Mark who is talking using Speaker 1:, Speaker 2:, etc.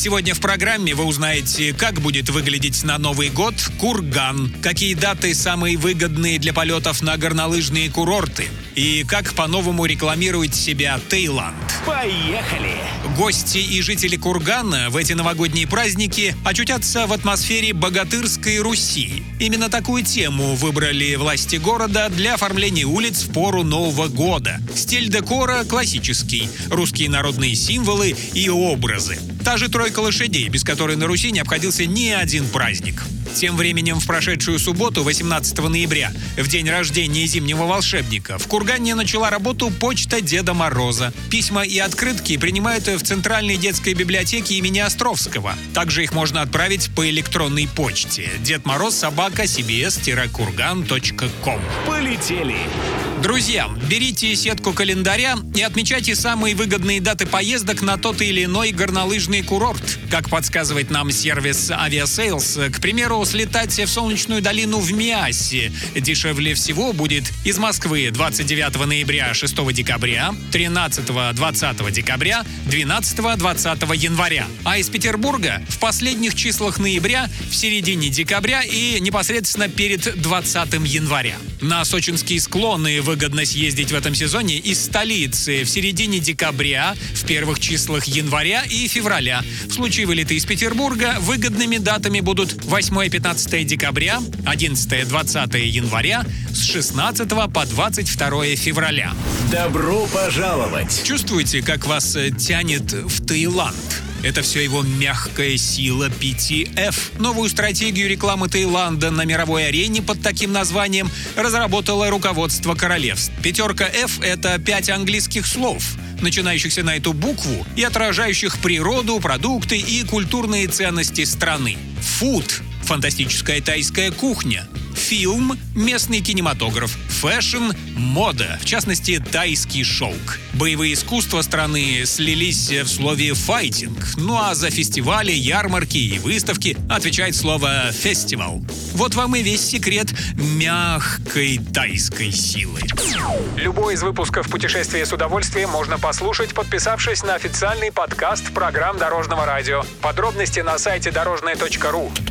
Speaker 1: Сегодня в программе вы узнаете, как будет выглядеть на Новый год Курган, какие даты самые выгодные для полетов на горнолыжные курорты и как по-новому рекламирует себя Таиланд.
Speaker 2: Поехали!
Speaker 1: Гости и жители Кургана в эти новогодние праздники очутятся в атмосфере богатырской Руси. Именно такую тему выбрали власти города для оформления улиц в пору Нового года. Стиль декора классический, русские народные символы и образы. Та же тройка лошадей, без которой на Руси не обходился ни один праздник. Тем временем в прошедшую субботу, 18 ноября, в день рождения зимнего волшебника, в Кургане начала работу почта Деда Мороза. Письма и открытки принимают в Центральной детской библиотеке имени Островского. Также их можно отправить по электронной почте. Дед Мороз собака cbs-kurgan.com
Speaker 2: Полетели!
Speaker 1: Друзья, берите сетку календаря и отмечайте самые выгодные даты поездок на тот или иной горнолыжный курорт. Как подсказывает нам сервис Aviasales, к примеру, слетать в солнечную долину в Миасе дешевле всего будет из Москвы 29 ноября 6 декабря, 13-20 декабря, 12-20 января. А из Петербурга в последних числах ноября, в середине декабря и непосредственно перед 20 января. На сочинские склоны выгодно съездить в этом сезоне из столицы в середине декабря, в первых числах января и февраля. В случае вылета из Петербурга выгодными датами будут 8-15 декабря, 11-20 января, с 16 по 22 февраля.
Speaker 2: Добро пожаловать!
Speaker 1: Чувствуете, как вас э, тянет в Таиланд? Это все его мягкая сила PTF. Новую стратегию рекламы Таиланда на мировой арене под таким названием разработало руководство королевств. Пятерка F — это пять английских слов начинающихся на эту букву и отражающих природу, продукты и культурные ценности страны. Food – фантастическая тайская кухня. Film – местный кинематограф. Fashion – мода, в частности, тайский шелк. Боевые искусства страны слились в слове «fighting», ну а за фестивали, ярмарки и выставки отвечает слово «festival». Вот вам и весь секрет мягкой тайской силы.
Speaker 3: Любой из выпусков «Путешествие с удовольствием» можно послушать, подписавшись на официальный подкаст программ Дорожного радио. Подробности на сайте дорожное.ру.